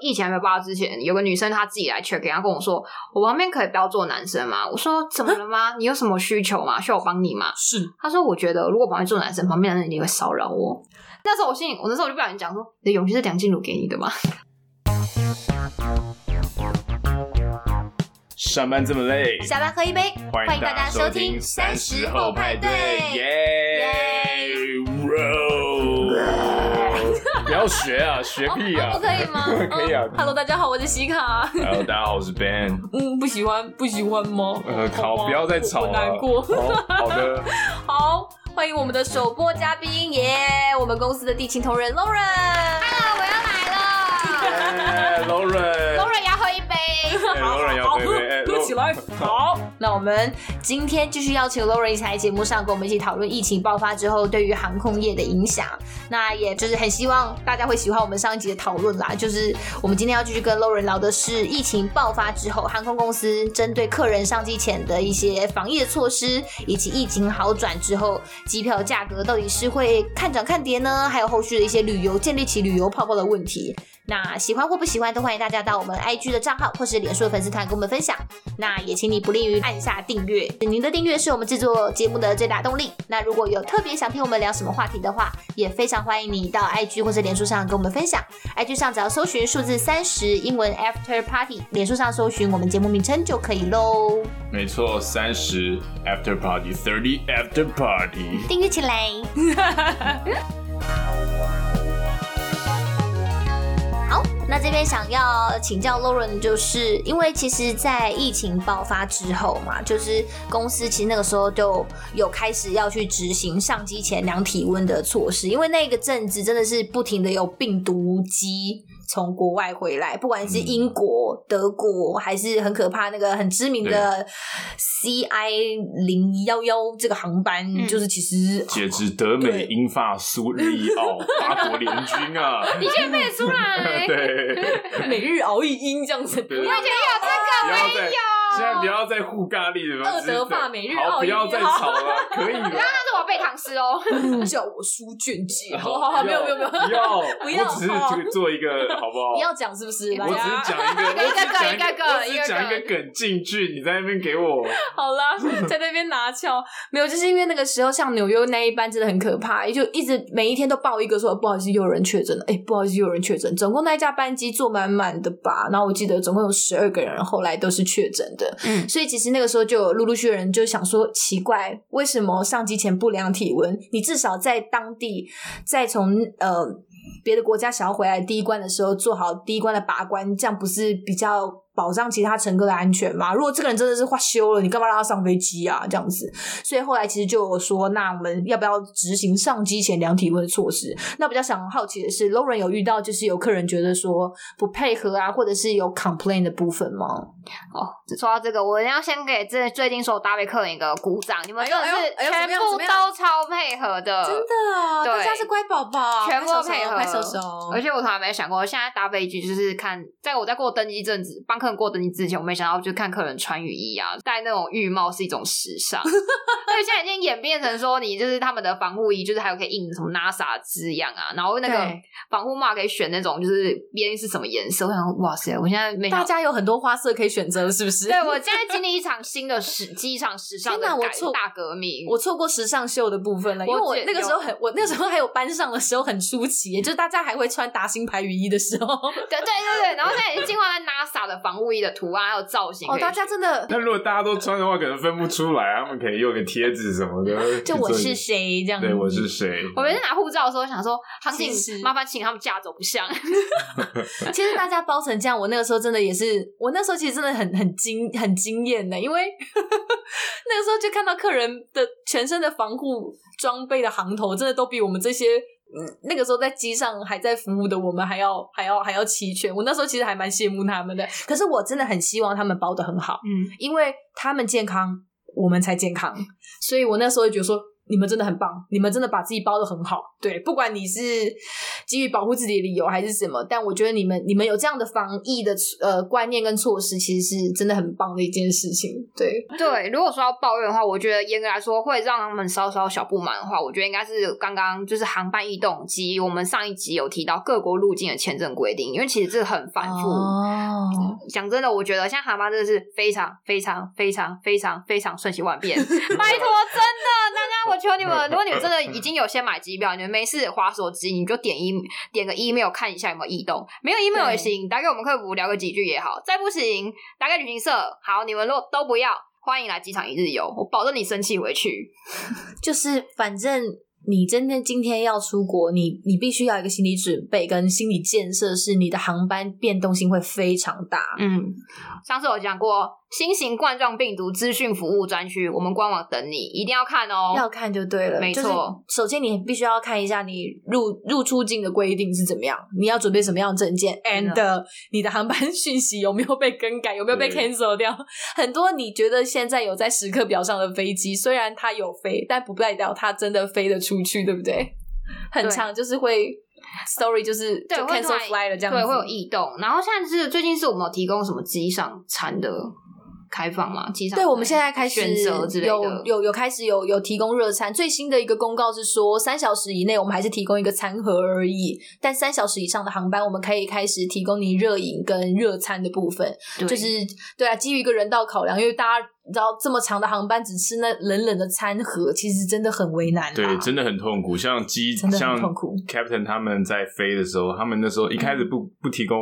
疫情还没有爆发之前，有个女生她自己来 check，然后跟我说：“我旁边可以不要坐男生吗？”我说：“怎么了吗？你有什么需求吗？需要我帮你吗？”是。她说：“我觉得如果旁边坐男生，旁边的人一定会骚扰我。”那时候我心里，我那时候我就不小心讲说：“你的勇气是梁静茹给你的吗？”上班这么累，下班喝一杯，欢迎大家收听三十后派对，耶！不要学啊，学屁啊！不可以吗？可以啊。Hello，大家好，我是西卡。Hello，大家好，我是 Ben。嗯，不喜欢，不喜欢吗？呃，好，不要再吵了。难过。好的。好，欢迎我们的首播嘉宾，耶！我们公司的地勤同仁 Lauren。Hello，我要来了。Lauren，Lauren，要喝一杯。好，Lauren 要喝一杯。起来，好。那我们今天继续邀请 Lauren 一起来节目上，跟我们一起讨论疫情爆发之后对于航空业的影响。那也就是很希望大家会喜欢我们上一集的讨论啦。就是我们今天要继续跟 Lauren 聊的是疫情爆发之后，航空公司针对客人上机前的一些防疫的措施，以及疫情好转之后机票价格到底是会看涨看跌呢？还有后续的一些旅游建立起旅游泡泡的问题。那喜欢或不喜欢都欢迎大家到我们 IG 的账号或是脸书的粉丝团跟我们分享。那也请你不吝于按下订阅，您的订阅是我们制作节目的最大动力。那如果有特别想听我们聊什么话题的话，也非常欢迎你到 IG 或者脸书上跟我们分享。IG 上只要搜寻数字三十英文 After Party，脸书上搜寻我们节目名称就可以喽。没错，三十 After Party，Thirty After Party，订阅起来。那这边想要请教 Lauren，就是因为其实，在疫情爆发之后嘛，就是公司其实那个时候就有开始要去执行上机前量体温的措施，因为那个阵子真的是不停的有病毒机从国外回来，不管是英国、嗯、德国，还是很可怕那个很知名的 CI 零幺幺这个航班，嗯、就是其实截至德美英法苏日意奥八国联军啊，你居然背得出来？对，每日熬一英这样子，我以前有这个没有。现在不要再互咖喱了，二德法美日澳，不要再吵了，可以了。刚刚是我背唐诗哦，叫我书卷记。好 好好，没有没有没有，不要，不要，我只是这个做一个，好不好？你要讲是不是？我只是讲一个，一个梗，一个梗，我只是讲一个梗进去，你在那边给我。好啦，在那边拿翘，没有，就是因为那个时候，像纽约那一班真的很可怕，也就一直每一天都报一个说不好意思，又有人确诊了。哎，不好意思，又有人确诊。总共那一架班机坐满满的吧？然后我记得总共有十二个人，后来都是确诊的。嗯，所以其实。那个时候就有陆陆续的人就想说，奇怪，为什么上机前不量体温？你至少在当地，再从呃别的国家想要回来第一关的时候，做好第一关的把关，这样不是比较保障其他乘客的安全吗？如果这个人真的是话休了，你干嘛让他上飞机啊？这样子，所以后来其实就有说，那我们要不要执行上机前量体温的措施？那比较想好奇的是，Lauren 有遇到就是有客人觉得说不配合啊，或者是有 complain 的部分吗？哦，说到这个，我要先给这最近所有搭配客人一个鼓掌，你们真的是全部都超配合的，真的，大家是乖宝宝，全部都配合，快收收。而且我从来没想过，现在搭飞机就是看，在我在过登机证帮客人。过登机之前，我没想到就看客人穿雨衣啊，戴那种浴帽是一种时尚。所以现在已经演变成说，你就是他们的防护衣，就是还有可以印什么 NASA 字样啊，然后那个防护帽可以选那种，就是边是什么颜色。我想，哇塞，我现在没大家有很多花色可以选择，是不是？对，我现在 经历一场新的时机场时尚的改大革命。我错过时尚秀的部分了，因为我那个时候很，我那个时候还有班上的时候很出奇，就是大家还会穿达新牌雨衣的时候。对对对对，然后现在已经进化在 NASA 的防护衣的图案还有造型哦，大家真的。那如果大家都穿的话，可能分不出来，他们可以用个贴纸什么的。就我是谁这样？对，我是谁？我每次拿护照的时候，想说，航警麻烦请他们驾走不像。其实大家包成这样，我那个时候真的也是，我那时候其实真的很很惊很惊艳的，因为那个时候就看到客人的全身的防护装备的行头，真的都比我们这些。嗯，那个时候在机上还在服务的我们还要还要还要齐全，我那时候其实还蛮羡慕他们的。可是我真的很希望他们包的很好，嗯，因为他们健康，我们才健康。所以我那时候就觉得说，你们真的很棒，你们真的把自己包的很好。对，不管你是基于保护自己的理由还是什么，但我觉得你们你们有这样的防疫的呃观念跟措施，其实是真的很棒的一件事情。对对，如果说要抱怨的话，我觉得严格来说会让他们稍稍小不满的话，我觉得应该是刚刚就是航班异动及我们上一集有提到各国入境的签证规定，因为其实这个很繁复。哦，讲真的，我觉得像航班真的是非常非常非常非常非常瞬息万变，拜托，真的，大家我求你们，如果你们真的已经有先买机票，你们没事滑手机，你就点一点个 email 看一下有没有异动，没有 email 也行，打给我们客服聊个几句也好，再不行打给旅行社，好，你们如果都不要，欢迎来机场一日游，我保证你生气回去，就是反正。你真的今天要出国，你你必须要一个心理准备跟心理建设，是你的航班变动性会非常大。嗯，上次我讲过新型冠状病毒资讯服务专区，我们官网等你，一定要看哦，要看就对了。没错，首先你必须要看一下你入入出境的规定是怎么样，你要准备什么样的证件，and 你的航班 讯息有没有被更改，有没有被 cancel 掉？很多你觉得现在有在时刻表上的飞机，虽然它有飞，但不代表它真的飞得出去，对不对？很长，就是会 story 就是就 cancel fly 了这样子，对，会有异动。然后现在是最近是我们有提供什么机上餐的开放嘛？对，我们现在开始有有有开始有有提供热餐。最新的一个公告是说，三小时以内我们还是提供一个餐盒而已，但三小时以上的航班，我们可以开始提供你热饮跟热餐的部分。对就是对啊，基于一个人道考量，因为大家。你知道这么长的航班只吃那冷冷的餐盒，其实真的很为难。对，真的很痛苦。像机像 Captain 他们在飞的时候，他们那时候一开始不、嗯、不提供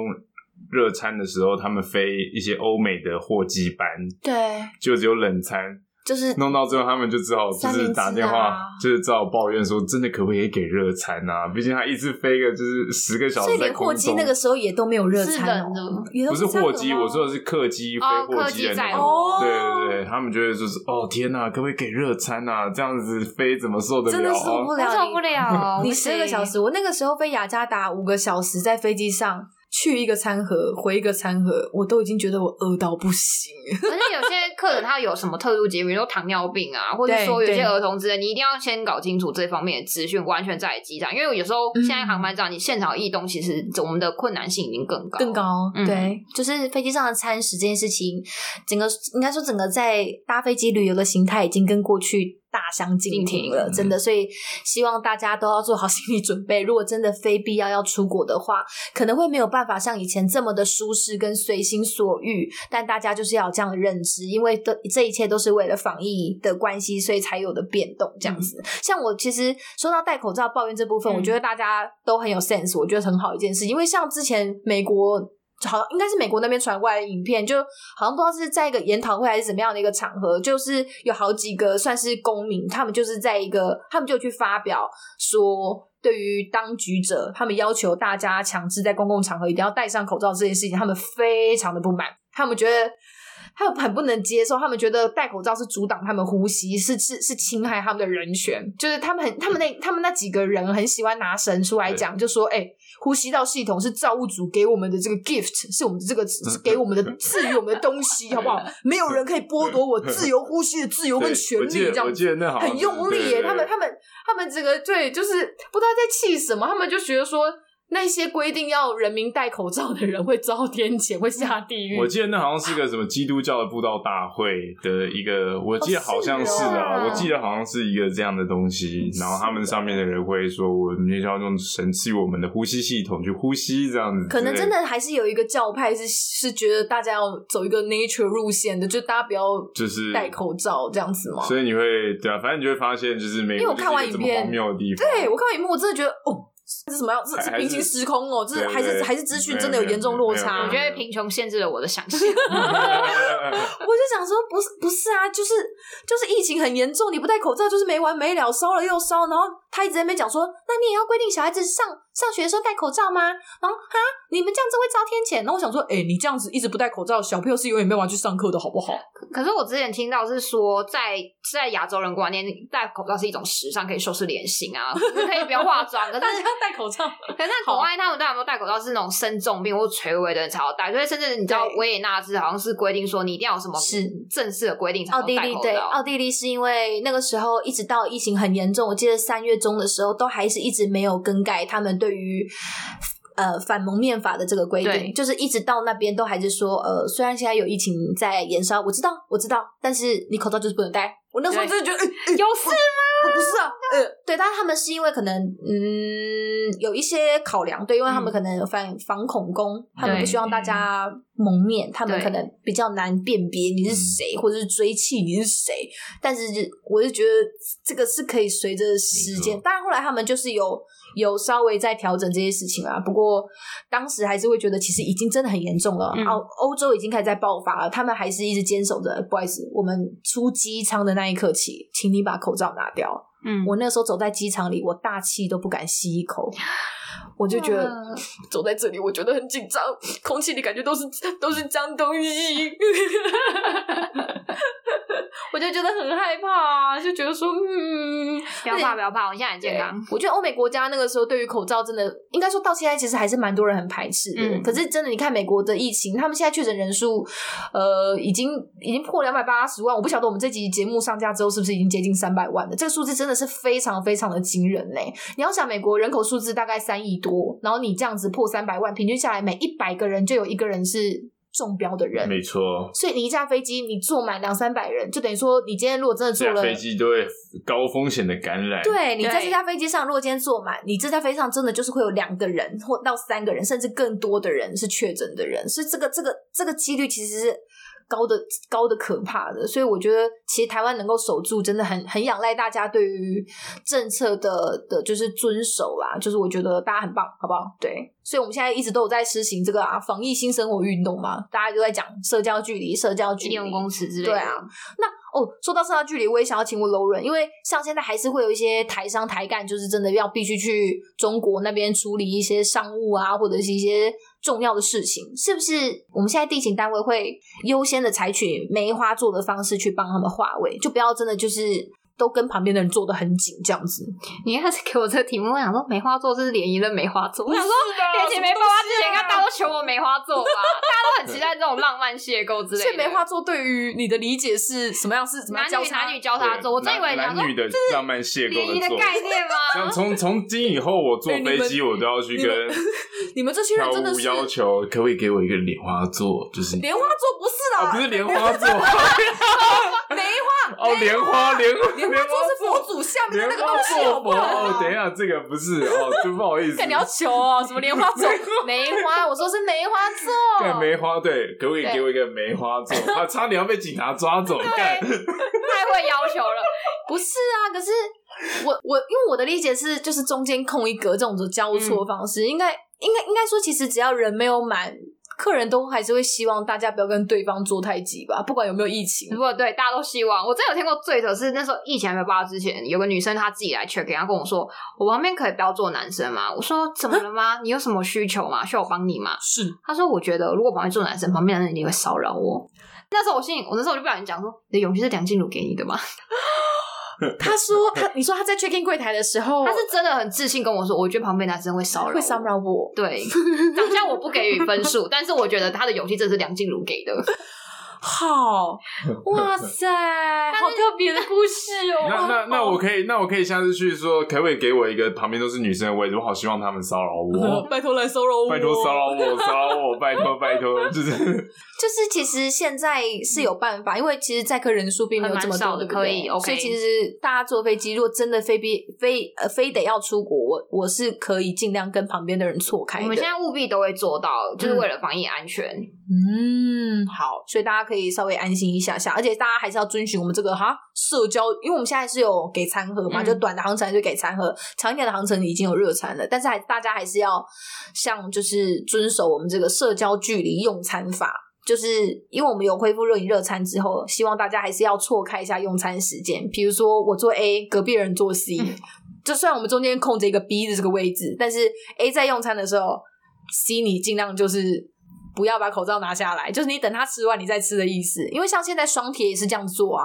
热餐的时候，他们飞一些欧美的货机班，对，就只有冷餐。就是弄到最后，他们就只好就是打电话，就是只好抱怨说，真的可不可以给热餐啊？毕竟他一次飞个就是十个小时，在货机那个时候也都没有热餐哦。不是货机，我说的是客机飞货机的那种。对对对，他们觉得就是哦天哪，可不可以给热餐啊？这样子飞怎么受得了？真的受不了，受不了！你十二个小时，我那个时候飞雅加达五个小时，在飞机上。去一个餐盒，回一个餐盒，我都已经觉得我饿到不行。而且有些客人他有什么特殊疾病，比如说糖尿病啊，或者说有些儿童之类，你一定要先搞清楚这方面的资讯，完全在机上。因为有时候现在航班上，你现场异动，其实我们的困难性已经更高，更高。对，嗯、就是飞机上的餐食这件事情，整个应该说整个在搭飞机旅游的形态已经跟过去。大相径庭了，真的，所以希望大家都要做好心理准备。如果真的非必要要出国的话，可能会没有办法像以前这么的舒适跟随心所欲。但大家就是要有这样的认知，因为这这一切都是为了防疫的关系，所以才有的变动这样子。嗯、像我其实说到戴口罩抱怨这部分，嗯、我觉得大家都很有 sense，我觉得很好一件事。因为像之前美国。好，应该是美国那边传过来的影片，就好像不知道是在一个研讨会还是怎么样的一个场合，就是有好几个算是公民，他们就是在一个，他们就去发表说，对于当局者，他们要求大家强制在公共场合一定要戴上口罩这件事情，他们非常的不满，他们觉得。他们很不能接受，他们觉得戴口罩是阻挡他们呼吸，是是是侵害他们的人权。就是他们很，他们那他们那几个人很喜欢拿神出来讲，就说：“哎、呼吸道系统是造物主给我们的这个 gift，是我们的这个是给我们的赐予我们的东西，好不好？没有人可以剥夺我自由呼吸的自由跟权利。”这样子，很用力耶。他们他们他们这个对，就是不知道在气什么，他们就觉得说。那些规定要人民戴口罩的人会遭天谴，会下地狱。我记得那好像是个什么基督教的布道大会的一个，我记得好像是啊，我记得好像是一个这样的东西。然后他们上面的人会说，我们要用神赐予我们的呼吸系统去呼吸，这样子。可能真的还是有一个教派是是觉得大家要走一个 nature 路线的，就大家不要就是戴口罩这样子嘛。所以你会对啊，反正你就会发现，就是没有。因为我看完影片，荒谬的地方。对我看完影片，我真的觉得哦。这是什么样？这是平行时空哦！这是还是还是资讯真的有严重落差？我觉得贫穷限制了我的想象。我就想说，不是不是啊，就是就是疫情很严重，你不戴口罩就是没完没了，烧了又烧。然后他一直在那边讲说，那你也要规定小孩子上上学的时候戴口罩吗？然后哈，你们这样子会遭天谴。那我想说，哎、欸，你这样子一直不戴口罩，小朋友是永远没办法去上课的，好不好？可是我之前听到是说在，在在亚洲人观念，戴口罩是一种时尚，可以修饰脸型啊，可以不用化妆。可是大家要戴口罩。可是在国外，他们戴有没有戴口罩是那种生重病或垂危的人才要戴，所以甚至你知道维也纳是好像是规定说你一定要有什么是正式的规定才能戴口罩。奥地利对，奥地利是因为那个时候一直到疫情很严重，我记得三月中的时候都还是一直没有更改他们对于。呃，反蒙面法的这个规定，就是一直到那边都还是说，呃，虽然现在有疫情在延烧，我知道，我知道，但是你口罩就是不能戴。我那时候真的觉得，有事吗？不是啊，呃，对，但是他们是因为可能，嗯，有一些考量，对，因为他们可能反反恐攻，他们不希望大家蒙面，他们可能比较难辨别你是谁，或者是追缉你是谁。但是，我就觉得这个是可以随着时间，当然后来他们就是有。有稍微在调整这些事情啊，不过当时还是会觉得其实已经真的很严重了。欧、嗯、欧洲已经开始在爆发了，他们还是一直坚守着。不好意思，我们出机舱的那一刻起，请你把口罩拿掉。嗯，我那时候走在机场里，我大气都不敢吸一口，我就觉得 走在这里，我觉得很紧张，空气里感觉都是都是脏东西。我就觉得很害怕，就觉得说，嗯，不要怕，不要怕，我现在很健康。我觉得欧美国家那个时候对于口罩真的，应该说到现在其实还是蛮多人很排斥的。嗯、可是真的，你看美国的疫情，他们现在确诊人数，呃，已经已经破两百八十万。我不晓得我们这集节目上架之后是不是已经接近三百万了？这个数字真的是非常非常的惊人嘞！你要想，美国人口数字大概三亿多，然后你这样子破三百万，平均下来每一百个人就有一个人是。中标的人，没错。所以你一架飞机，你坐满两三百人，就等于说，你今天如果真的坐了飞机，都会高风险的感染。对，你在这架飞机上，如果今天坐满，你这架飞机上真的就是会有两个人或到三个人，甚至更多的人是确诊的人。所以这个这个这个几率其实是。高的高的可怕的，所以我觉得其实台湾能够守住，真的很很仰赖大家对于政策的的，就是遵守啦。就是我觉得大家很棒，好不好？对，所以我们现在一直都有在实行这个啊防疫新生活运动嘛，大家都在讲社交距离、社交距离、一公尺之类的。对啊，那哦，说到社交距离，我也想要请问 Lauren，因为像现在还是会有一些台商台干，就是真的要必须去中国那边处理一些商务啊，或者是一些。重要的事情是不是我们现在地勤单位会优先的采取梅花座的方式去帮他们化位，就不要真的就是。都跟旁边的人坐得很紧，这样子。你一开始给我这个题目，我想说梅花座是联谊的梅花座。我想说联谊梅花之前，应该大家都求我梅花座吧？大家都很期待这种浪漫邂逅之类的。所以梅花座对于你的理解是什么样？是什么男女男女交叉座？我真以为男女的浪漫邂逅联谊的概念吗？从从今以后，我坐飞机我都要去跟你们 这些人真的是要求，可不可以给我一个莲花座？就是莲花座不是啦，不是莲花座，梅花哦，莲花莲。莲花座是佛祖下面的那个东西，好不好？哦，等一下，这个不是哦，就不好意思。看你要求哦，什么莲花座？梅花，我说是梅花座。对，梅花对，可不可以给我一个梅花座？啊差点要被警察抓走，干，太会要求了。不是啊，可是我我因为我的理解是，就是中间空一格这种的交错方式，应该应该应该说，其实只要人没有满。客人都还是会希望大家不要跟对方坐太挤吧，不管有没有疫情。不过对，大家都希望。我真有听过最扯是那时候疫情还没爆发之前，有个女生她自己来 check，然后跟我说：“我旁边可以不要坐男生吗？”我说：“怎么了吗？你有什么需求吗？需要我帮你吗？”是。她说：“我觉得如果旁边坐男生，旁边的人一定会骚扰我。”那时候我心里，我那时候我就不小心讲说：“你的勇气是梁静茹给你的吗？” 他说他，你说他在 check in 柜台的时候，他是真的很自信跟我说，我觉得旁边男生会骚扰，会骚扰我。对，长相我不给予分数，但是我觉得他的勇气真的是梁静茹给的。好，哇塞，好特别的故事 哦。那那那我可以，那我可以下次去说，可不可以给我一个旁边都是女生的位置？我好希望他们 骚扰我，拜托来骚扰我，拜托骚扰我，骚扰我，拜托拜托，就是就是，其实现在是有办法，因为其实载客人数并没有这么多的，可以，所以其实大家坐飞机，如果真的非必非呃非得要出国，我我是可以尽量跟旁边的人错开。我们现在务必都会做到，就是为了防疫安全。嗯，好，所以大家。可以稍微安心一下下，而且大家还是要遵循我们这个哈社交，因为我们现在是有给餐盒嘛，嗯、就短的航程就给餐盒，长一点的航程已经有热餐了，但是还大家还是要像就是遵守我们这个社交距离用餐法，就是因为我们有恢复热饮热餐之后，希望大家还是要错开一下用餐时间，比如说我坐 A，隔壁人坐 C，、嗯、就算我们中间空着一个 B 的这个位置，但是 A 在用餐的时候。C 你尽量就是不要把口罩拿下来，就是你等他吃完你再吃的意思。因为像现在双铁也是这样做啊。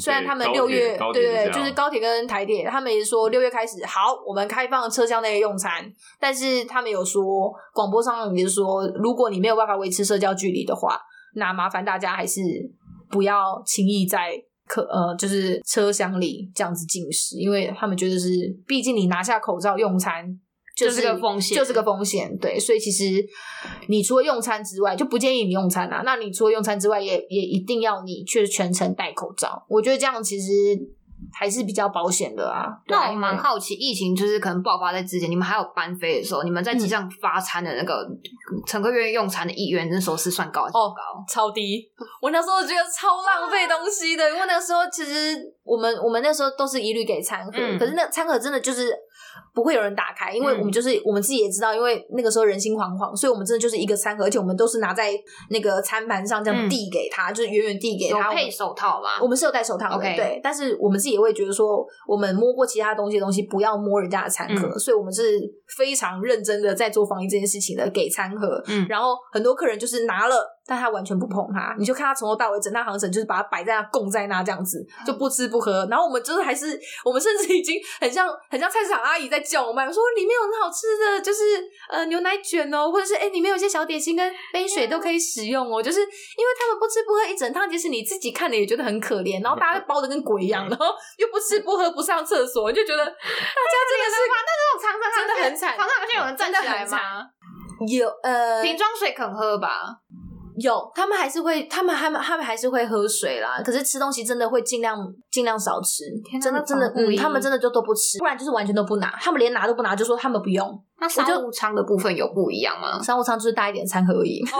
虽然他们六月对对对，就是高铁跟台铁，他们也是说六月开始好，我们开放车厢内用餐，但是他们有说广播上也是说，如果你没有办法维持社交距离的话，那麻烦大家还是不要轻易在客呃就是车厢里这样子进食，因为他们觉得是，毕竟你拿下口罩用餐。就是个风险，就是个风险。对，所以其实你除了用餐之外，就不建议你用餐啊。那你除了用餐之外也，也也一定要你去全程戴口罩。我觉得这样其实还是比较保险的啊。那我蛮好奇，疫情就是可能爆发在之前，你们还有班飞的时候，你们在机上发餐的那个乘客愿意用餐的意愿，那时候是算高还是不高？哦，超低。我那时候觉得超浪费东西的，因为那个时候其实我们我们那时候都是一律给餐盒，嗯、可是那餐盒真的就是。不会有人打开，因为我们就是、嗯、我们自己也知道，因为那个时候人心惶惶，所以我们真的就是一个餐盒，而且我们都是拿在那个餐盘上这样递给他，嗯、就是远远递给他。有配手套吗？我们是有戴手套的，Okay. 对。但是我们自己也会觉得说，我们摸过其他东西的东西，不要摸人家的餐盒，嗯、所以我们是非常认真的在做防疫这件事情的，给餐盒。嗯，然后很多客人就是拿了。但他完全不碰他，你就看他从头到尾整趟航程就是把它摆在那供在那这样子，就不吃不喝。然后我们就是还是我们甚至已经很像很像菜市场阿姨在叫我们说，里面有很好吃的，就是呃牛奶卷哦，或者是哎里面有些小点心跟杯水都可以使用哦。就是因为他们不吃不喝一整趟，其实你自己看了也觉得很可怜。然后大家包的跟鬼一样，然后又不吃不喝不上厕所，就觉得大家真的是那这种长城真的很惨，长城好像有人站起来吗？有呃瓶装水肯喝吧。有，他们还是会，他们他们他们还是会喝水啦。可是吃东西真的会尽量尽量少吃，真的真的，嗯，他们真的就都不吃，不然就是完全都不拿。他们连拿都不拿，就说他们不用。那商务舱的部分有不一样吗？商务舱就是大一点餐盒而已。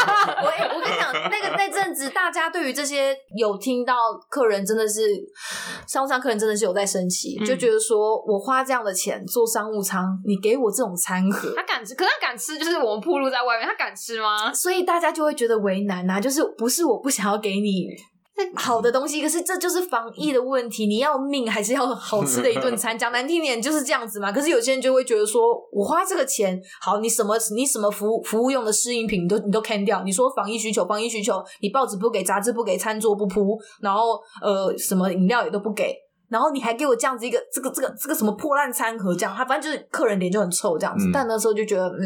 我我跟你讲，那个那阵子大家对于这些有听到客人真的是商务舱客人真的是有在生气，嗯、就觉得说我花这样的钱坐商务舱，你给我这种餐盒，他敢吃？可是他敢吃，就是我们暴露在外面，他敢吃吗？所以大家就会觉得为难呐、啊，就是不是我不想要给你。好的东西，可是这就是防疫的问题。你要命还是要好吃的一顿 餐？讲难听点就是这样子嘛。可是有些人就会觉得说，我花这个钱，好，你什么你什么服务服务用的试应品你都你都 can 掉。你说防疫需求，防疫需求，你报纸不给，杂志不给，餐桌不铺，然后呃什么饮料也都不给。然后你还给我这样子一个这个这个这个什么破烂餐盒，这样他反正就是客人脸就很臭这样子。嗯、但那时候就觉得嗯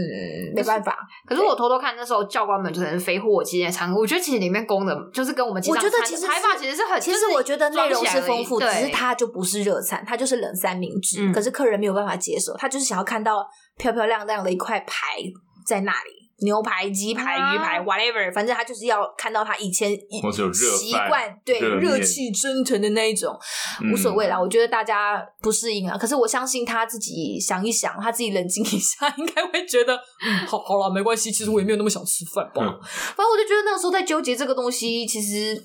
没办法。可是我偷偷看那时候教官们就可能飞货机的餐盒，我觉得其实里面供的就是跟我们我觉得其实开其实是很其实我觉得内容是丰富，只是它就不是热餐，它就是冷三明治。嗯、可是客人没有办法接受，他就是想要看到漂漂亮亮的一块牌在那里。牛排、鸡排、鱼排，whatever，反正他就是要看到他以前习惯对热气蒸腾的那一种，无所谓啦。我觉得大家不适应啊，可是我相信他自己想一想，他自己冷静一下，应该会觉得，嗯，好好了，没关系。其实我也没有那么想吃饭吧。嗯、反正我就觉得那个时候在纠结这个东西，其实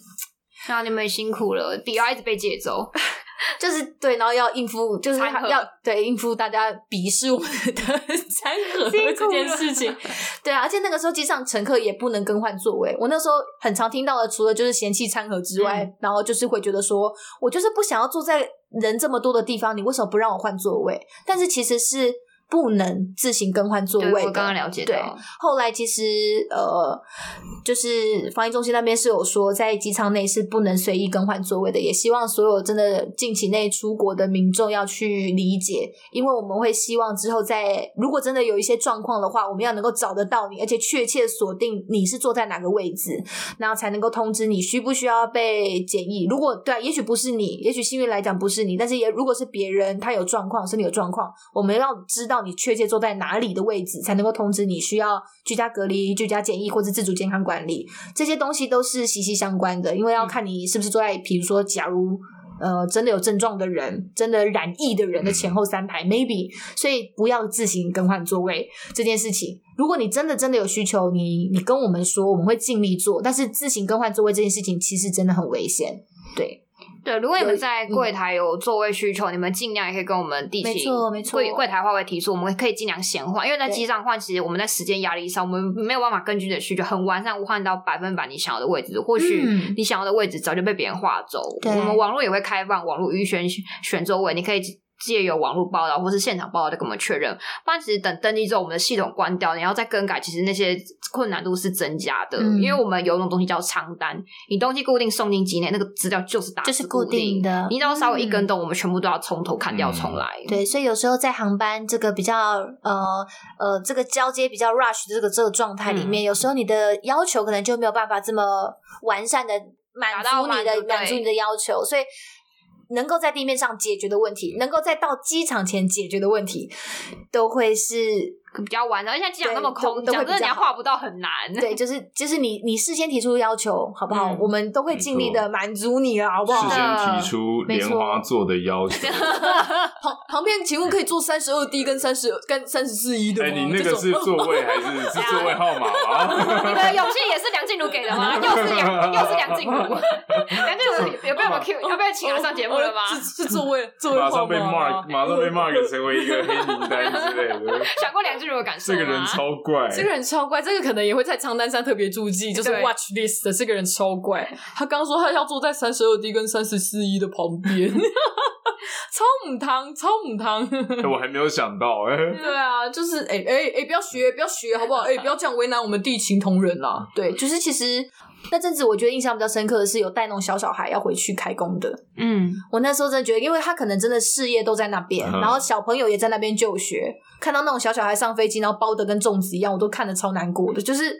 那你们辛苦了，笔要一直被借走。就是对，然后要应付，就是要对应付大家鄙视我们的 餐盒这件事情。对啊，而且那个时候机上乘客也不能更换座位。我那时候很常听到的，除了就是嫌弃餐盒之外，嗯、然后就是会觉得说，我就是不想要坐在人这么多的地方，你为什么不让我换座位？但是其实是。不能自行更换座位的。我刚刚了解到。对，后来其实呃，就是防疫中心那边是有说，在机舱内是不能随意更换座位的。也希望所有真的近期内出国的民众要去理解，因为我们会希望之后在如果真的有一些状况的话，我们要能够找得到你，而且确切锁定你是坐在哪个位置，然后才能够通知你需不需要被检疫。如果对啊，也许不是你，也许幸运来讲不是你，但是也如果是别人，他有状况，身体有状况，我们要知道。你确切坐在哪里的位置，才能够通知你需要居家隔离、居家检疫或者自主健康管理？这些东西都是息息相关的，因为要看你是不是坐在，比如说，假如呃真的有症状的人，真的染疫的人的前后三排，maybe，所以不要自行更换座位这件事情。如果你真的真的有需求，你你跟我们说，我们会尽力做。但是自行更换座位这件事情，其实真的很危险，对。对，如果你们在柜台有座位需求，嗯、你们尽量也可以跟我们地勤柜柜台话会提出，我们可以尽量闲换。因为在机上换，其实我们在时间压力上，我们没有办法根据你的需求很完善无换到百分百你想要的位置。或许你想要的位置早就被别人划走。嗯、我们网络也会开放网络预选选座位，你可以。借由网络报道或是现场报道再跟我们确认。不然其实等登记之后，我们的系统关掉，你要再更改，其实那些困难度是增加的。嗯、因为我们有一种东西叫仓单，你东西固定送进机内，那个资料就是打就是固定的，你只要稍微一更动，嗯、我们全部都要从头砍掉重来。对，所以有时候在航班这个比较呃呃这个交接比较 rush 的这个这个状态里面，嗯、有时候你的要求可能就没有办法这么完善的满足你的满足你的要求，所以。能够在地面上解决的问题，能够在到机场前解决的问题，都会是。比较晚，然后现在机场那么空，讲真的，你要画不到很难。对，就是就是你你事先提出要求，好不好？我们都会尽力的满足你了，好不好？事先提出莲花座的要求。旁旁边请问可以坐三十二 D 跟三十跟三十四 E 的吗？哎，你那个是座位还是是座位号码啊？你的勇气也是梁静茹给的吗？又是梁又是梁静茹，梁静茹有被我们 Q，要被请来上节目了吗？是是座位座位号码。马上被 mark，马上被 mark 成为一个黑名单之类的。想过梁。感受这个人超怪，这个人超怪，这个可能也会在仓单上特别注记，就是 watch list 的这个人超怪。他刚说他要坐在三十二 D 跟三十四 E 的旁边，超母汤，超母汤。我还没有想到哎、欸，对啊，就是哎哎哎，不要学，不要学，好不好？哎，不要这样为难我们地勤同仁啦。对，就是其实。那阵子我觉得印象比较深刻的是有带那种小小孩要回去开工的，嗯，我那时候真的觉得，因为他可能真的事业都在那边，嗯、然后小朋友也在那边就学，看到那种小小孩上飞机，然后包的跟粽子一样，我都看得超难过的。就是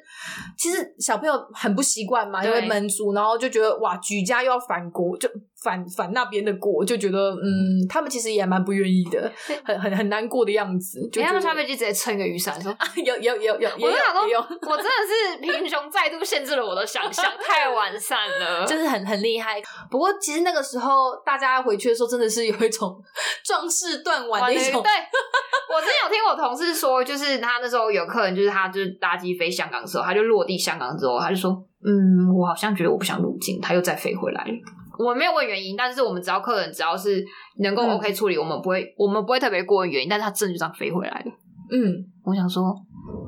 其实小朋友很不习惯嘛，因为门族，然后就觉得哇，举家又要返国就。反反那边的国，就觉得嗯，他们其实也蛮不愿意的，很很很难过的样子。就他们下飞机直接撑个雨伞说 啊：“有有有有。”我就想说，我真的是贫穷再度限制了我的想象，太完善了，就是很很厉害。不过其实那个时候大家回去的时候，真的是有一种壮士断腕的一种。对，我之前有听我同事说，就是他那时候有客人，就是他就是搭机飞香港的时候，他就落地香港之后，他就说：“嗯，我好像觉得我不想入境。”他又再飞回来了。我没有问原因，但是我们只要客人只要是能够 OK 处理，嗯、我们不会我们不会特别过问原因。但是他真的就这样飞回来了。嗯，我想说，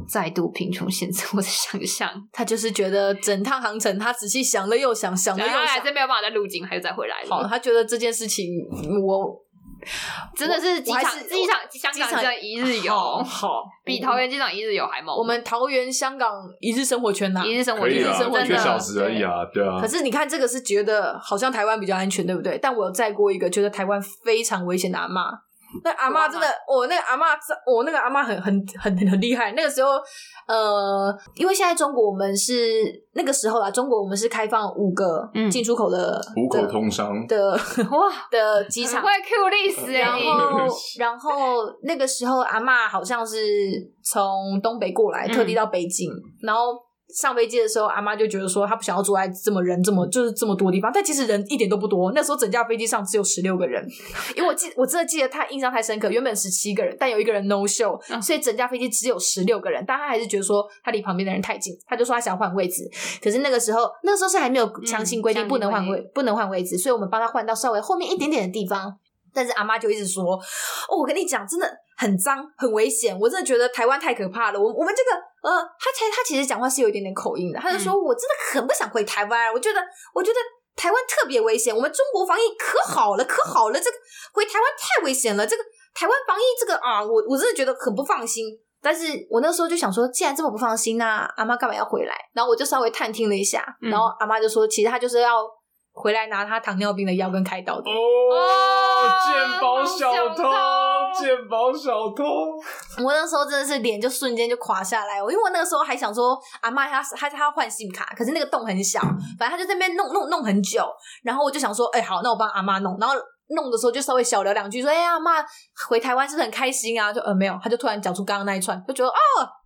再度贫穷限制我的想象。他就是觉得整趟航程，他仔细想了又想，想了又想，还是没有办法再入境，还是再回来。好，他觉得这件事情我。真的是机场，机场，香港机场一日游，好，比桃园机场一日游还猛。我们桃园、香港一日生活圈呐，一日生活圈，一日生活圈，一个小时而已啊，对啊。可是你看，这个是觉得好像台湾比较安全，对不对？但我有载过一个觉得台湾非常危险的阿嬷。那阿嬷真的，我那个阿嬷，我那个阿嬷很很很很厉害。那个时候，呃，因为现在中国我们是那个时候啊，中国我们是开放五个进出口的五口通商的 哇的机场，会 Q 历史。然后然后那个时候阿嬷好像是从东北过来，特地到北京，然后。上飞机的时候，阿妈就觉得说，她不想要坐在这么人这么就是这么多地方，但其实人一点都不多。那时候整架飞机上只有十六个人，因为我记我真的记得太印象太深刻，原本十七个人，但有一个人 no show，所以整架飞机只有十六个人。但他还是觉得说他离旁边的人太近，他就说他想换位置。可是那个时候，那个时候是还没有强行规定不能换位，不能换位置，所以我们帮他换到稍微后面一点点的地方。但是阿妈就一直说：“哦，我跟你讲，真的很脏，很危险。我真的觉得台湾太可怕了。我我们这个呃，他才他其实讲话是有一点点口音的。他就说，我真的很不想回台湾。我觉得我觉得台湾特别危险。我们中国防疫可好了，可好了。这个回台湾太危险了。这个台湾防疫这个啊，我我真的觉得很不放心。但是我那时候就想说，既然这么不放心，那阿妈干嘛要回来？然后我就稍微探听了一下，然后阿妈就说，其实他就是要。”回来拿他糖尿病的药跟开刀的哦，健保小偷，健保小偷。我那时候真的是脸就瞬间就垮下来，因为我那个时候还想说阿妈她她她要换 SIM 卡，可是那个洞很小，反正他就在那边弄弄弄很久，然后我就想说，哎、欸、好，那我帮阿妈弄，然后弄的时候就稍微小聊两句，说哎呀阿妈回台湾是不是很开心啊？就呃没有，他就突然讲出刚刚那一串，就觉得哦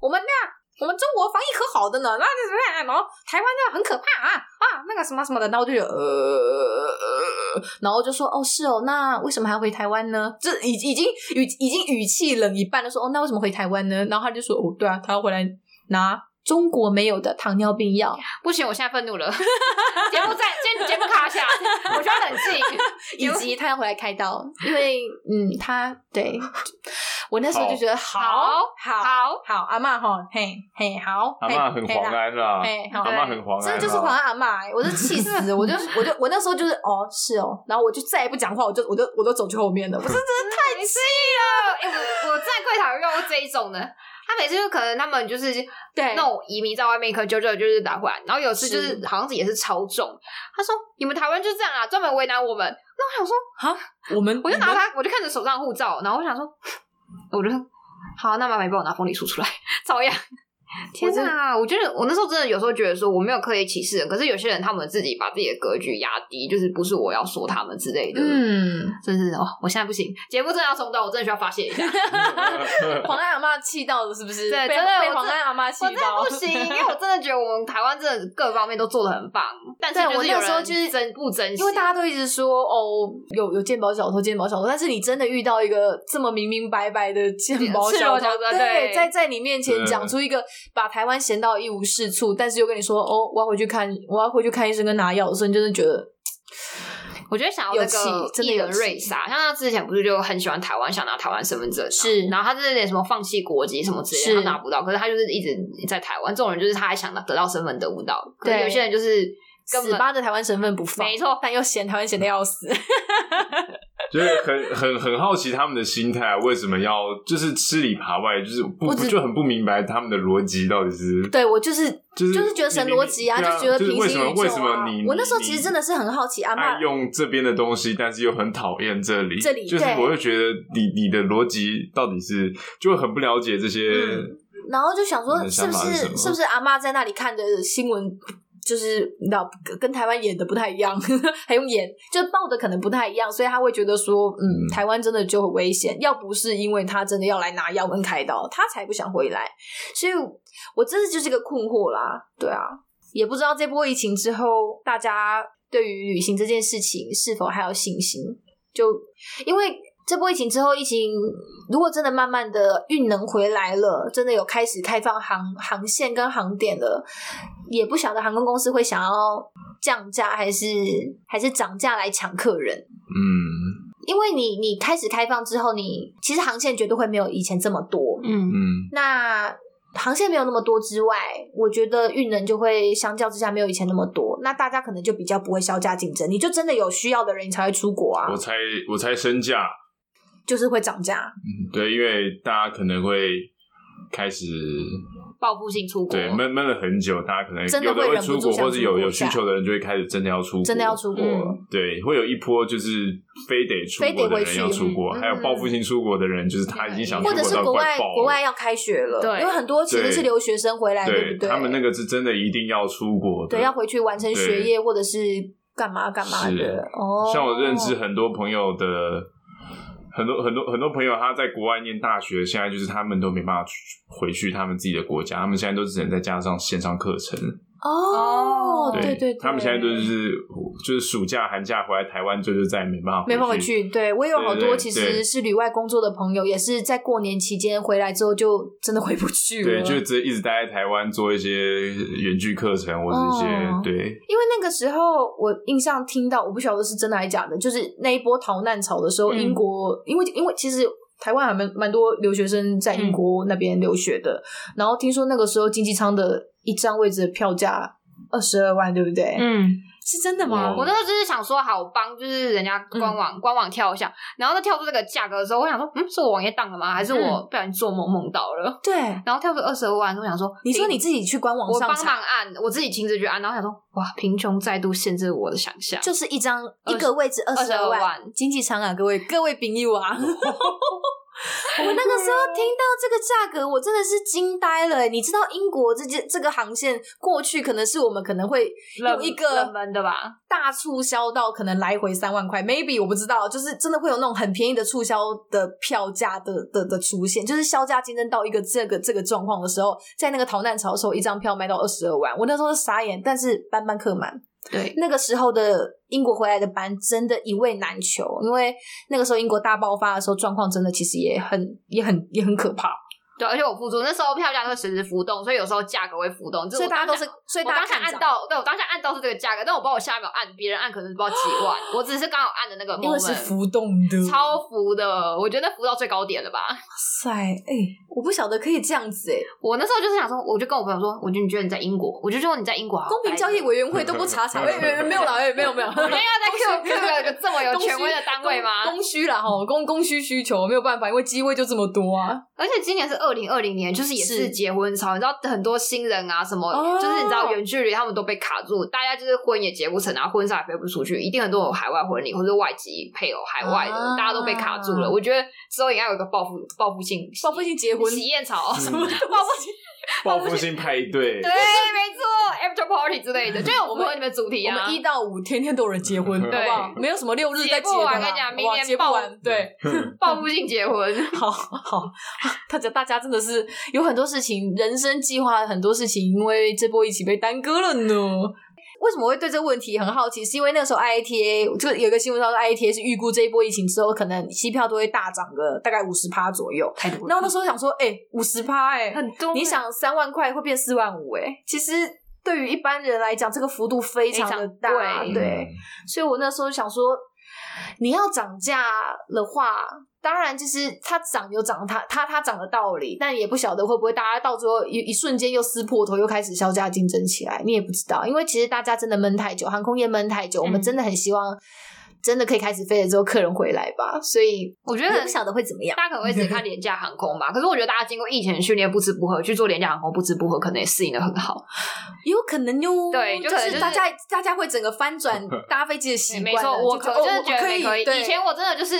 我们那。我们中国防疫可好的呢，那那什么，然后台湾那很可怕啊啊，那个什么什么的，然后就有呃呃，然后就说哦是哦，那为什么还要回台湾呢？这已已经语已经语气冷一半了，说哦那为什么回台湾呢？然后他就说哦对啊，他要回来拿。中国没有的糖尿病药，不行，我现在愤怒了。节目在，节节目卡下，我需要冷静。以及他要回来开刀，因为嗯，他对，我那时候就觉得好好好好。阿嬷哈，嘿嘿好，阿嬷很黄安啦，阿嬷很黄安，真的就是黄安阿嬷，我就气死，我就我就我那时候就是哦是哦，然后我就再也不讲话，我就我就我都走去后面了，我真的太气了，哎我我在柜台遇到过这一种的，他每次就可能他们就是对那种移民在外面可能久久就是打回来，然后有次就是好像是也是超重，他说你们台湾就这样啊，专门为难我们，那我想说啊我们我就拿他我就看着手上护照，然后我想说。我觉得好，那麻烦你帮我拿凤梨酥出来，照样。天哪！我觉得我那时候真的有时候觉得说我没有刻意歧视人，可是有些人他们自己把自己的格局压低，就是不是我要说他们之类的。嗯，真是哦，我现在不行，节目真的要中断，我真的需要发泄一下。黄安阿妈气到了是不是？对，真的被黄安阿妈气到，我真的不行，因为我真的觉得我们台湾真的各方面都做的很棒，但是就是有时候就是真不珍惜，因为大家都一直说哦，有有健保小偷，健保小偷，但是你真的遇到一个这么明明白白的健保 小偷，对，在在你面前讲出一个把台湾嫌到一无是处，但是又跟你说哦，我要回去看，我要回去看医生跟拿药所以，你真的觉得，我觉得想要那个艺人瑞莎，像他之前不是就很喜欢台湾，想拿台湾身份证，是，然后他就是点什么放弃国籍什么之类的，他拿不到，可是他就是一直在台湾，这种人就是他还想得到身份得不到，可是有些人就是死扒着台湾身份不放，没错，但又嫌台湾嫌的要死。就是很 很很好奇他们的心态，为什么要就是吃里扒外，就是不不就很不明白他们的逻辑到底是？对我就是就是就是觉得神逻辑啊，就觉得平行宇宙啊。为什么你我那时候其实真的是很好奇，阿妈用这边的东西，但是又很讨厌这里，这里就是我会觉得你你的逻辑到底是就很不了解这些，然后就想说是不是是不是阿妈在那里看的新闻？就是你知道跟台湾演的不太一样，还用演，就报的可能不太一样，所以他会觉得说，嗯，台湾真的就很危险。要不是因为他真的要来拿药跟开刀，他才不想回来。所以，我真的就是个困惑啦。对啊，也不知道这波疫情之后，大家对于旅行这件事情是否还有信心？就因为。这波疫情之后，疫情如果真的慢慢的运能回来了，真的有开始开放航航线跟航点了，也不晓得航空公司会想要降价还是还是涨价来抢客人。嗯，因为你你开始开放之后，你其实航线绝对会没有以前这么多。嗯嗯，那航线没有那么多之外，我觉得运能就会相较之下没有以前那么多，那大家可能就比较不会削价竞争，你就真的有需要的人你才会出国啊。我猜我猜升价。就是会涨价，嗯，对，因为大家可能会开始报复性出国，对，闷闷了很久，大家可能真的会有的会出国，或者有有需求的人就会开始真的要出国，真的要出国，嗯，对，会有一波就是非得出国的人要出国，还有报复性出国的人，就是他已经想出国到快爆了，或者是国外国外要开学了，对，因为很多其实是留学生回来，对不对？他们那个是真的一定要出国，对，要回去完成学业或者是干嘛干嘛的。哦，像我认识很多朋友的。很多很多很多朋友他在国外念大学，现在就是他们都没办法回去他们自己的国家，他们现在都只能再加上线上课程。哦，对对，对，他们现在都是就是暑假寒假回来台湾，就是再也没办法没办法回去。对，我也有好多其实是旅外工作的朋友，也是在过年期间回来之后就真的回不去了。对，就直接一直待在台湾做一些远距课程或者一些、哦、对。因为那个时候我印象听到，我不晓得是真的还是假的，就是那一波逃难潮的时候，嗯、英国因为因为其实台湾还蛮蛮多留学生在英国那边留学的，嗯、然后听说那个时候经济舱的。一张位置的票价二十二万，对不对？嗯，是真的吗？我那时候就是想说，好帮，就是人家官网、嗯、官网跳一下，然后他跳出这个价格的时候，我想说，嗯，是我网页当了吗？还是我不小心做梦梦到了？对，然后跳出二十二万，我想说，你说你自己去官网上，我帮忙按，我自己亲自去按，然后想说，哇，贫穷再度限制我的想象，就是一张一个位置二十二万，经济舱啊，各位各位朋友啊。我那个时候听到这个价格，我真的是惊呆了。你知道英国这件这个航线过去可能是我们可能会有一个的吧，大促销到可能来回三万块，maybe 我不知道，就是真的会有那种很便宜的促销的票价的的的出现，就是销价竞争到一个这个这个状况的时候，在那个逃难潮的时候，一张票卖到二十二万，我那时候傻眼，但是班班客满。对，那个时候的英国回来的班真的一位难求，因为那个时候英国大爆发的时候，状况真的其实也很、也很、也很可怕。对，而且我付出那时候票价会随时浮动，所以有时候价格会浮动。所以大家都是，所以大家当下按到，对我当下按到是这个价格，但我不知道我下一秒按别人按可能不知道几万，我只是刚好按的那个 moment，因为是浮动的，超浮的，我觉得浮到最高点了吧？哇塞，哎、欸，我不晓得可以这样子哎、欸，我那时候就是想说，我就跟我朋友说，我觉得你觉得你在英国，我就说你在英国好，公平交易委员会都不查查，哎、欸，没有啦，哎，没有没有，我们要在 Q Q 有个这么有权威的单位吗？供需啦哈，供供需需求没有办法，因为机会就这么多啊，而且今年是二零二零年，就是也是。结婚潮，你知道很多新人啊什么，哦、就是你知道远距离他们都被卡住，大家就是婚也结不成，然后婚纱也飞不出去，一定很多有海外婚礼或者外籍配偶海外的，啊、大家都被卡住了。我觉得之后应该有一个报复报复性报复性结婚。喜宴潮，嗯、什么报复性 报复性派对，对，没错，after party 之类的，就是我们和你们主题啊，我们一到五天天都有人结婚，对好不好？没有什么六日在结婚，我跟你讲，明年报完，对，报复性结婚，好 好，大家大家真的是有很多事情，人生计划很多事情，因为这波一起被耽搁了呢。为什么会对这个问题很好奇？是因为那个时候 IATA 就有一个新闻说，IATA 是预估这一波疫情之后，可能机票都会大涨个大概五十趴左右。太多了。然后那时候想说，哎、欸，五十趴，哎，很多。你想三万块会变四万五，哎，其实对于一般人来讲，这个幅度非常的大，对。所以我那时候想说，你要涨价的话。当然，就是它涨有涨它它它涨的道理，但也不晓得会不会大家到最后一一瞬间又撕破头，又开始削价竞争起来，你也不知道，因为其实大家真的闷太久，航空业闷太久，嗯、我们真的很希望。真的可以开始飞了之后，客人回来吧。所以我觉得不晓得会怎么样。大家可能会只看廉价航空吧。可是我觉得大家经过疫情的训练，不吃不喝去做廉价航空，不吃不喝，可能也适应的很好。有可能哟。对，就是大家大家会整个翻转搭飞机的习惯。没错，我可真的觉得可以。可以。以前我真的就是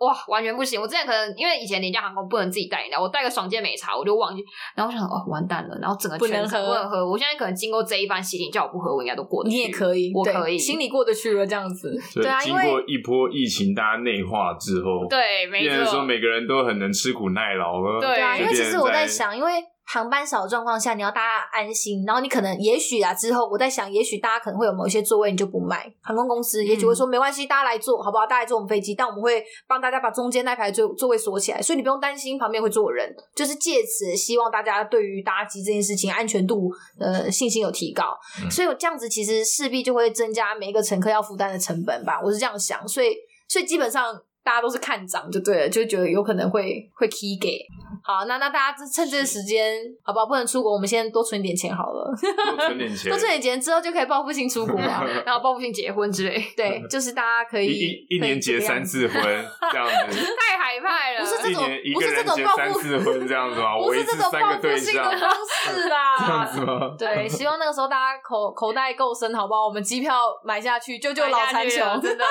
哇，完全不行。我之前可能因为以前廉价航空不能自己带饮料，我带个爽健美茶我就忘记，然后我想哦完蛋了，然后整个全程不能喝。我现在可能经过这一番洗礼，叫我不喝，我应该都过得去。你也可以，我可以，心里过得去了这样子。对啊，经一波疫。情大家内化之后，对，没错，说每个人都很能吃苦耐劳了。对啊，因为其实我在想，因为。航班少的状况下，你要大家安心，然后你可能也许啊，之后我在想，也许大家可能会有某一些座位你就不卖，航空公司也许会说、嗯、没关系，大家来坐好不好？大家来坐我们飞机，但我们会帮大家把中间那排座座位锁起来，所以你不用担心旁边会坐人，就是借此希望大家对于搭机这件事情安全度呃信心有提高，嗯、所以我这样子其实势必就会增加每一个乘客要负担的成本吧，我是这样想，所以所以基本上。大家都是看涨就对了，就觉得有可能会会 key 给好，那那大家趁这个时间，好不好？不能出国，我们先多存点钱好了，多存点钱，多存点钱之后就可以报复性出国啊，然后报复性结婚之类。对，就是大家可以一一年结三次婚这样子，太海派了。不是这种，不是这种报复婚这样子吗？不是这种报复性的方式啦，这样子吗？对，希望那个时候大家口口袋够深，好不好？我们机票买下去，救救老残穷，真的。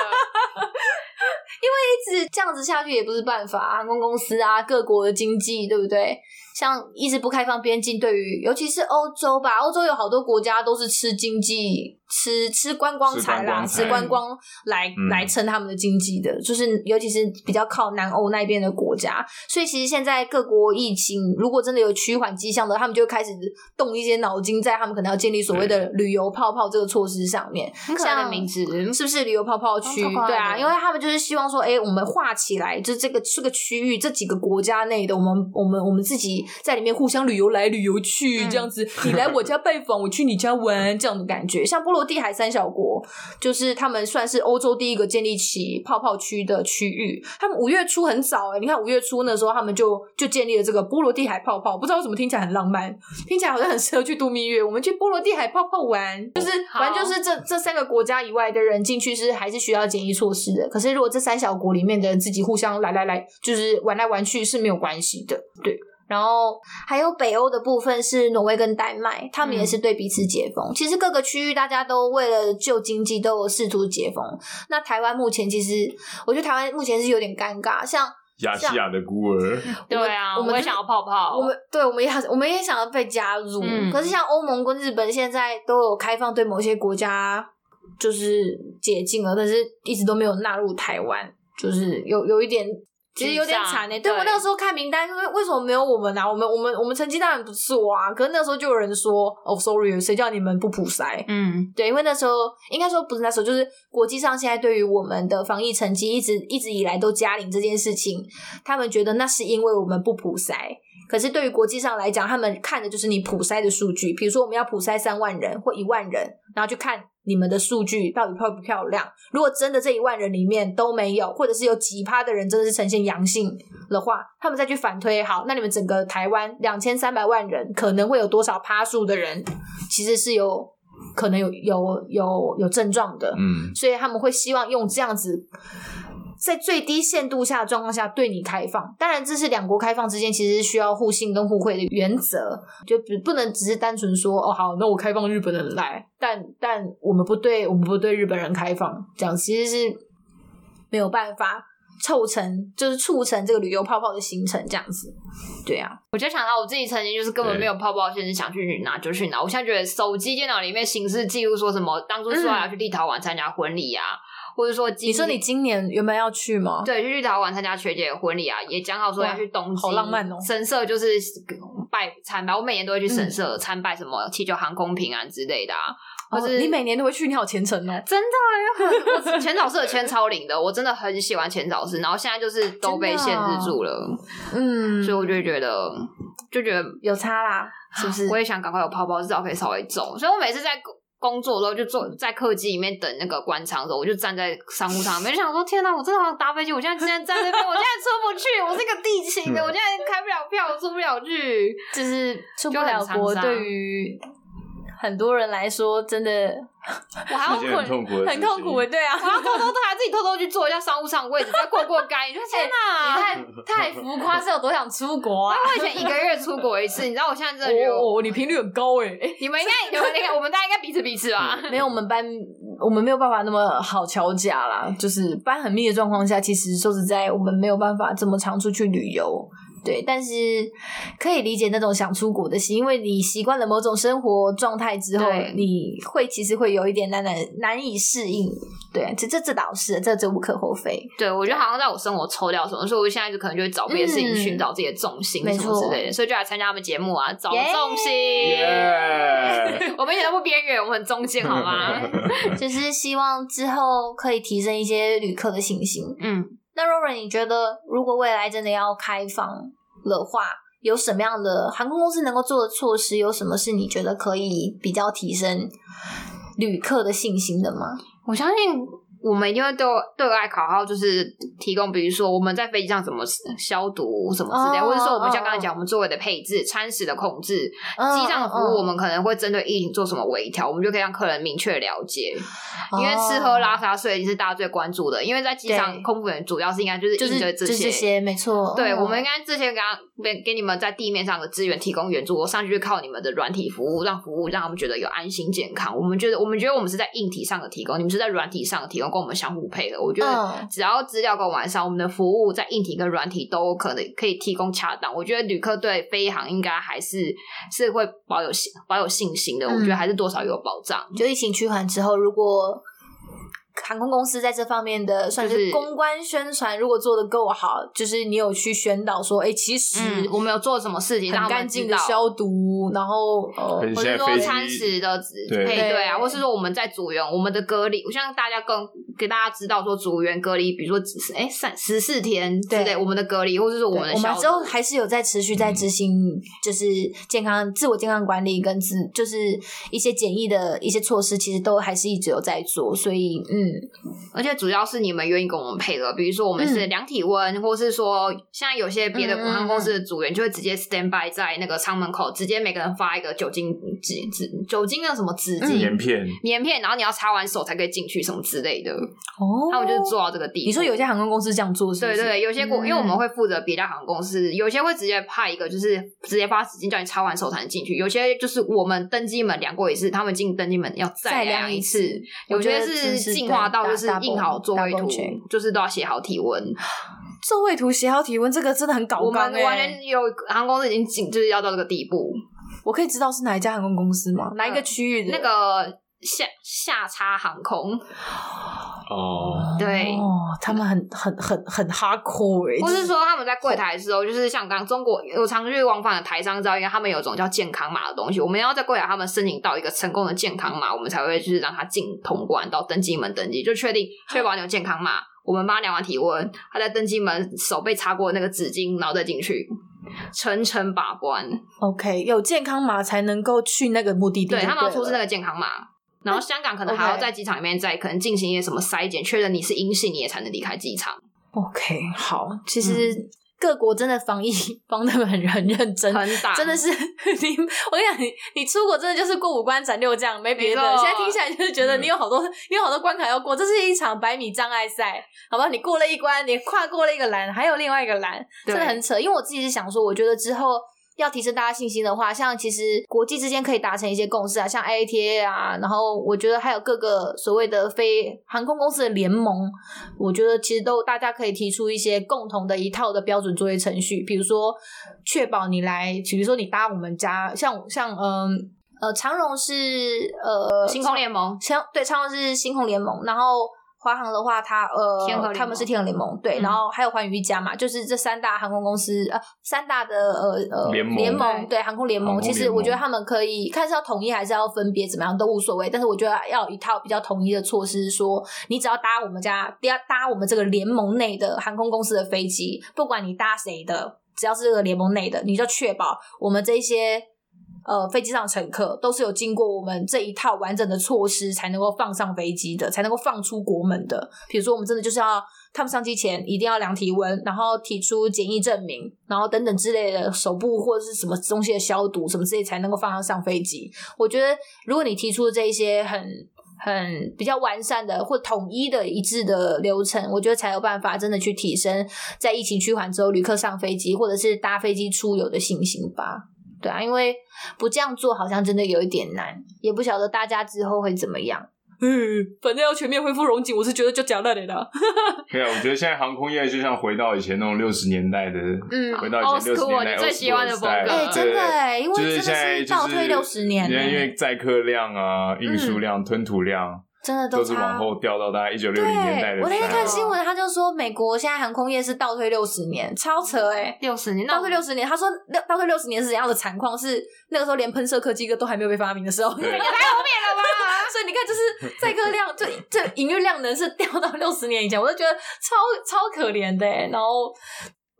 因为一直这样子下去也不是办法，航空公司啊，各国的经济，对不对？像一直不开放边境，对于尤其是欧洲吧，欧洲有好多国家都是吃经济、吃吃观光财啦，吃观光来、嗯、来撑他们的经济的，就是尤其是比较靠南欧那边的国家。所以其实现在各国疫情如果真的有趋缓迹象的，他们就开始动一些脑筋，在他们可能要建立所谓的旅游泡泡这个措施上面。很可爱的名字是不是旅游泡泡区？哦、对啊，因为他们就是希望说，哎，我们画起来，就这个这个区域这几个国家内的，我们我们我们自己。在里面互相旅游来旅游去，这样子，你来我家拜访，我去你家玩，这样的感觉。像波罗的海三小国，就是他们算是欧洲第一个建立起泡泡区的区域。他们五月初很早哎、欸，你看五月初那时候，他们就就建立了这个波罗的海泡泡。不知道为什么听起来很浪漫，听起来好像很适合去度蜜月。我们去波罗的海泡泡玩，就是反正就是这这三个国家以外的人进去是还是需要检疫措施的。可是如果这三小国里面的人自己互相来来来，就是玩来玩去是没有关系的，对。然后还有北欧的部分是挪威跟丹麦，他们也是对彼此解封。嗯、其实各个区域大家都为了救经济都有试图解封。那台湾目前其实，我觉得台湾目前是有点尴尬，像亚细亚的孤儿，对啊，我们也想要泡泡，我们对，我们也我们也想要被加入。嗯、可是像欧盟跟日本现在都有开放对某些国家就是解禁了，但是一直都没有纳入台湾，就是有有一点。其实有点惨呢、欸，对，我那个时候看名单，为为什么没有我们啊？我们我们我们成绩当然不错啊，可是那个时候就有人说，哦，sorry，谁叫你们不普筛？嗯，对，因为那时候应该说不是那时候，就是国际上现在对于我们的防疫成绩一直一直以来都加零这件事情，他们觉得那是因为我们不普筛。可是对于国际上来讲，他们看的就是你普筛的数据。比如说，我们要普筛三万人或一万人，然后去看你们的数据到底漂不漂亮。如果真的这一万人里面都没有，或者是有几趴的人真的是呈现阳性的话，他们再去反推，好，那你们整个台湾两千三百万人可能会有多少趴数的人，其实是有可能有有有有症状的。嗯，所以他们会希望用这样子。在最低限度下的状况下对你开放，当然这是两国开放之间其实需要互信跟互惠的原则，就不不能只是单纯说哦好，那我开放日本人来，但但我们不对我们不对日本人开放，这样其实是没有办法凑成，就是促成这个旅游泡泡的形成这样子。对啊，我就想到我自己曾经就是根本没有泡泡，现在想去哪就去哪。我现在觉得手机、电脑里面形式记录说什么，当初说要去立陶宛参加婚礼啊。或者说，你说你今年原本要去吗？对，去立陶宛参加学姐的婚礼啊，也讲好说要去东京，好浪漫哦。神社就是拜参拜，我每年都会去神社参拜，什么祈求航空平安之类的啊。或是你每年都会去，你好虔诚哦。真的，我浅草寺的浅草领的，我真的很喜欢浅草寺，然后现在就是都被限制住了。嗯，所以我就觉得，就觉得有差啦，是不是？我也想赶快有泡泡，至少可以稍微走。所以我每次在。工作的时候就坐在客机里面等那个关舱的时候，我就站在商务舱里面，就想说：天哪，我真的好想搭飞机！我现在现在在这边，我现在出不去，我是一个地勤的，我现在开不了票，我出不了去，就是出不了国。对于很多人来说，真的。我还要很痛苦，很痛苦，对啊，我要偷偷偷还自己偷偷去坐一下商务舱位置，再过过干。你 说天哪，你太太浮夸，是有多想出国啊？我以前一个月出国一次，你知道我现在真的觉得，哦，你频率很高哎。你们应该，你们应该，我们大家应该彼此彼此吧？没有，我们班我们没有办法那么好调假啦。就是班很密的状况下，其实说实在，我们没有办法这么常出去旅游。对，但是可以理解那种想出国的心，因为你习惯了某种生活状态之后，你会其实会有一点难难难以适应。对，这这这倒是，这这无可厚非。对，我觉得好像在我生活抽掉什么，所以我现在就可能就会找别的事情寻找自己的重心什么之类的，嗯、所以就来参加他们节目啊，找重心。我们一点都不边缘，我们很中间，好吗？就是希望之后可以提升一些旅客的信心。嗯。那 Rory，你觉得如果未来真的要开放的话，有什么样的航空公司能够做的措施？有什么是你觉得可以比较提升旅客的信心的吗？我相信。我们一定会对对外考号，就是提供，比如说我们在飞机上怎么消毒什么之类，oh, 或者说我们像刚才讲，我们座位的配置、餐食的控制、机上的服务，我们可能会针对疫情做什么微调，我们就可以让客人明确了解。因为吃喝拉撒睡是大家最关注的，因为在机上空服员主要是应该就是应对这些，这些没错。对，我们应该这些给他给给你们在地面上的资源提供援助，我上去就靠你们的软体服务，让服务让他们觉得有安心健康。我们觉得我们觉得我们是在硬体上的提供，你们是在软体上的提供。跟我们相互配合，我觉得只要资料够完善，我们的服务在硬体跟软体都可能可以提供恰当。我觉得旅客对飞航应该还是是会保有信保有信心的。我觉得还是多少有保障。就疫情趋缓之后，如果航空公司在这方面的算是公关宣传，如果做的够好，就是你有去宣导说，哎，其实我们有做什么事情，很干净的消毒，然后呃，或者说餐食的配对。啊，或是说我们在组员我们的隔离，我希望大家更给大家知道说组员隔离，比如说只是哎三十四天之类，我们的隔离，或者说我们的消毒，我们之后还是有在持续在执行，就是健康自我健康管理跟自就是一些简易的一些措施，其实都还是一直有在做，所以嗯。而且主要是你们愿意跟我们配合，比如说我们是量体温，嗯、或是说像有些别的航空公司的组员就会直接 stand by 在那个舱门口，直接每个人发一个酒精纸纸酒精的什么纸巾棉片。棉片，然后你要擦完手才可以进去什么之类的。哦，他们就是做到这个地步。你说有些航空公司这样做是不是？对，对对，有些国、嗯、因为我们会负责别的航空公司，有些会直接派一个就是直接发纸巾叫你擦完手才能进去，有些就是我们登机门量过一次，他们进登机门要再量一次，有些是进化到。就是印好座位图，就是都要写好体温。座位图写好体温，这个真的很搞我们。完全有航空公司已经紧，就是要到这个地步。我可以知道是哪一家航空公司吗？哪一个区域的？那个下下差航空。哦，对，哦，他们很很很很 hardcore，不是说他们在柜台的时候，就是像刚中国有常去往返的台商，知道，因为他们有一种叫健康码的东西，我们要在柜台他们申请到一个成功的健康码，我们才会就是让他进通关到登机门登记，就确定 确保你有健康码，我们帮他量完体温，他在登机门手被擦过那个纸巾，然后再进去。层层把关。OK，有健康码才能够去那个目的地对，对他们要出示那个健康码，然后香港可能还要在机场里面再可能进行一些什么筛检，确认你是阴性，你也才能离开机场。OK，好，其实。嗯各国真的防疫防的很很认真，很打，真的是 你。我跟你讲，你你出国真的就是过五关斩六将，没别的。现在听起来就是觉得你有好多，嗯、你有好多关卡要过，这是一场百米障碍赛，好吧？你过了一关，你跨过了一个栏，还有另外一个栏，真的很扯。因为我自己是想说，我觉得之后。要提升大家信心的话，像其实国际之间可以达成一些共识啊，像 IATA 啊，然后我觉得还有各个所谓的非航空公司的联盟，我觉得其实都大家可以提出一些共同的一套的标准作业程序，比如说确保你来，比如说你搭我们家，像像嗯呃长荣是呃星空联盟，长对长荣是星空联盟，然后。华航的话，它呃，他们是天合联盟，对，嗯、然后还有寰宇一家嘛，就是这三大航空公司呃，三大的呃呃联盟，联盟对航空联盟。其实我觉得他们可以看是要统一还是要分别怎么样都无所谓，但是我觉得要有一套比较统一的措施，说你只要搭我们家，要搭我们这个联盟内的航空公司的飞机，不管你搭谁的，只要是这个联盟内的，你就确保我们这些。呃，飞机上乘客都是有经过我们这一套完整的措施才能够放上飞机的，才能够放出国门的。比如说，我们真的就是要他们上机前一定要量体温，然后提出检疫证明，然后等等之类的手部或者是什么东西的消毒什么之类，才能够放上上飞机。我觉得，如果你提出这一些很很比较完善的或统一的一致的流程，我觉得才有办法真的去提升在疫情趋缓之后旅客上飞机或者是搭飞机出游的信心吧。对啊，因为不这样做好像真的有一点难，也不晓得大家之后会怎么样。嗯，反正要全面恢复荣景，我是觉得就讲那里了。对啊，我觉得现在航空业就像回到以前那种六十年代的，嗯，回到以前六十年代最喜欢的风格。哎，真的哎，因为真的是倒退六十年，因为载客量啊、运输量、吞吐量。真的都，都是往后掉到大概一九六零年代的。我那天看新闻，他就说美国现在航空业是倒退六十年，超扯哎、欸！六十年倒退六十年，他说六倒退六十年是怎样的惨况？是那个时候连喷射客机都还没有被发明的时候，你 太后面了吧？所以你看，就是载客量，就这营运量能是掉到六十年以前，我就觉得超超可怜的、欸，然后。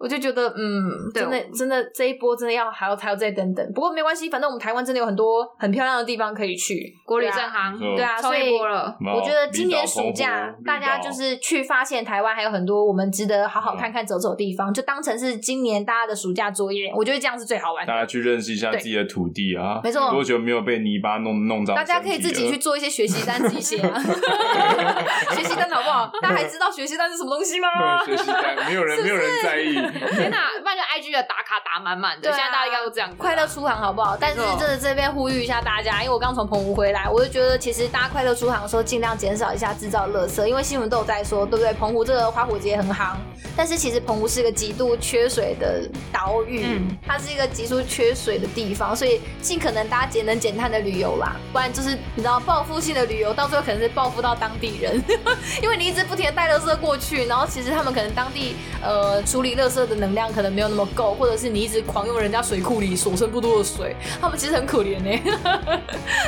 我就觉得，嗯，真的，真的这一波真的要还要还要再等等。不过没关系，反正我们台湾真的有很多很漂亮的地方可以去。国旅正行，对啊，所以我觉得今年暑假大家就是去发现台湾还有很多我们值得好好看看走走的地方，就当成是今年大家的暑假作业。我觉得这样是最好玩的。大家去认识一下自己的土地啊，没错，多久没有被泥巴弄弄脏？大家可以自己去做一些学习单自己写啊，学习单好不好？大家还知道学习单是什么东西吗？学习单没有人没有人在意。天哪！就 IG 的打卡打满满的，啊、现在大家应该都这样。快乐出航好不好？但是真的这边呼吁一下大家，因为我刚从澎湖回来，我就觉得其实大家快乐出航的时候，尽量减少一下制造垃圾，因为新闻都有在说，对不对？澎湖这个花火节很夯，但是其实澎湖是一个极度缺水的岛屿，嗯、它是一个极度缺水的地方，所以尽可能大家节能减碳的旅游啦，不然就是你知道报复性的旅游，到最后可能是报复到当地人，因为你一直不停的带垃圾过去，然后其实他们可能当地呃处理垃圾的能量可能没有那么够，或者是你一直狂用人家水库里所剩不多的水，他们其实很可怜呢。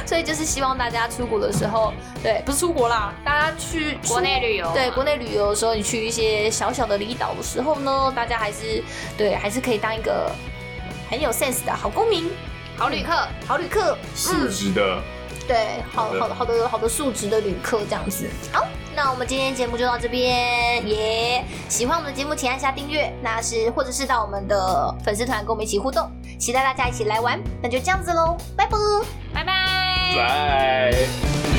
所以就是希望大家出国的时候，对，不是出国啦，大家去国内旅游，对，国内旅游的时候，你去一些小小的离岛的时候呢，大家还是对，还是可以当一个很有 sense 的好公民、好旅客、好旅客，素质的。嗯对，好好的好的好多素质的旅客这样子。好，那我们今天节目就到这边，耶、喜欢我们的节目，请按下订阅，那是或者是到我们的粉丝团跟我们一起互动，期待大家一起来玩。那就这样子喽，拜拜，拜拜，拜。